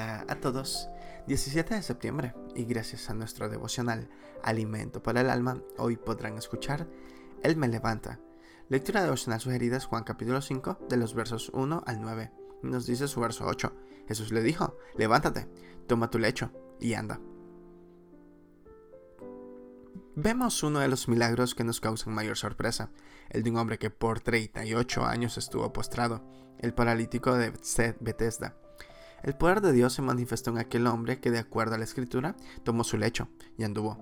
A todos. 17 de septiembre y gracias a nuestro devocional Alimento para el Alma, hoy podrán escuchar Él me levanta. Lectura devocional sugerida es Juan capítulo 5 de los versos 1 al 9. Nos dice su verso 8. Jesús le dijo, levántate, toma tu lecho y anda. Vemos uno de los milagros que nos causan mayor sorpresa, el de un hombre que por 38 años estuvo postrado, el paralítico de Bethesda. El poder de Dios se manifestó en aquel hombre que de acuerdo a la escritura tomó su lecho y anduvo.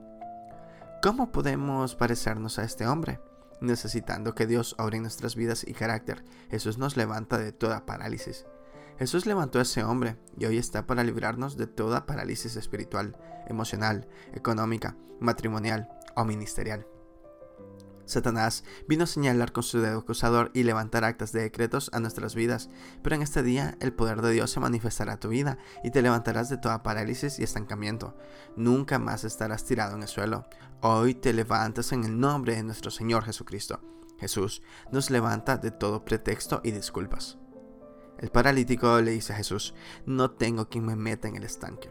¿Cómo podemos parecernos a este hombre? Necesitando que Dios obre en nuestras vidas y carácter, Jesús nos levanta de toda parálisis. Jesús levantó a ese hombre y hoy está para librarnos de toda parálisis espiritual, emocional, económica, matrimonial o ministerial. Satanás vino a señalar con su dedo acusador y levantar actas de decretos a nuestras vidas, pero en este día el poder de Dios se manifestará a tu vida y te levantarás de toda parálisis y estancamiento. Nunca más estarás tirado en el suelo. Hoy te levantas en el nombre de nuestro Señor Jesucristo. Jesús nos levanta de todo pretexto y disculpas. El paralítico le dice a Jesús, no tengo quien me meta en el estanque.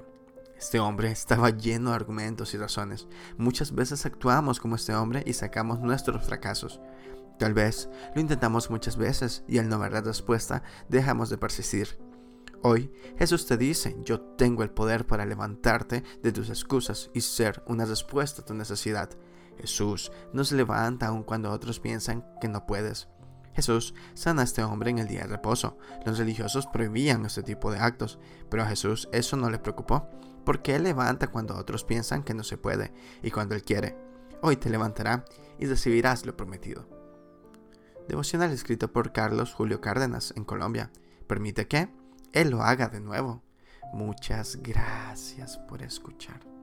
Este hombre estaba lleno de argumentos y razones. Muchas veces actuamos como este hombre y sacamos nuestros fracasos. Tal vez lo intentamos muchas veces y al no ver la respuesta dejamos de persistir. Hoy Jesús te dice, yo tengo el poder para levantarte de tus excusas y ser una respuesta a tu necesidad. Jesús nos levanta aun cuando otros piensan que no puedes. Jesús sana a este hombre en el día de reposo. Los religiosos prohibían este tipo de actos, pero a Jesús eso no le preocupó porque Él levanta cuando otros piensan que no se puede y cuando Él quiere. Hoy te levantará y recibirás lo prometido. Devocional escrito por Carlos Julio Cárdenas en Colombia. Permite que Él lo haga de nuevo. Muchas gracias por escuchar.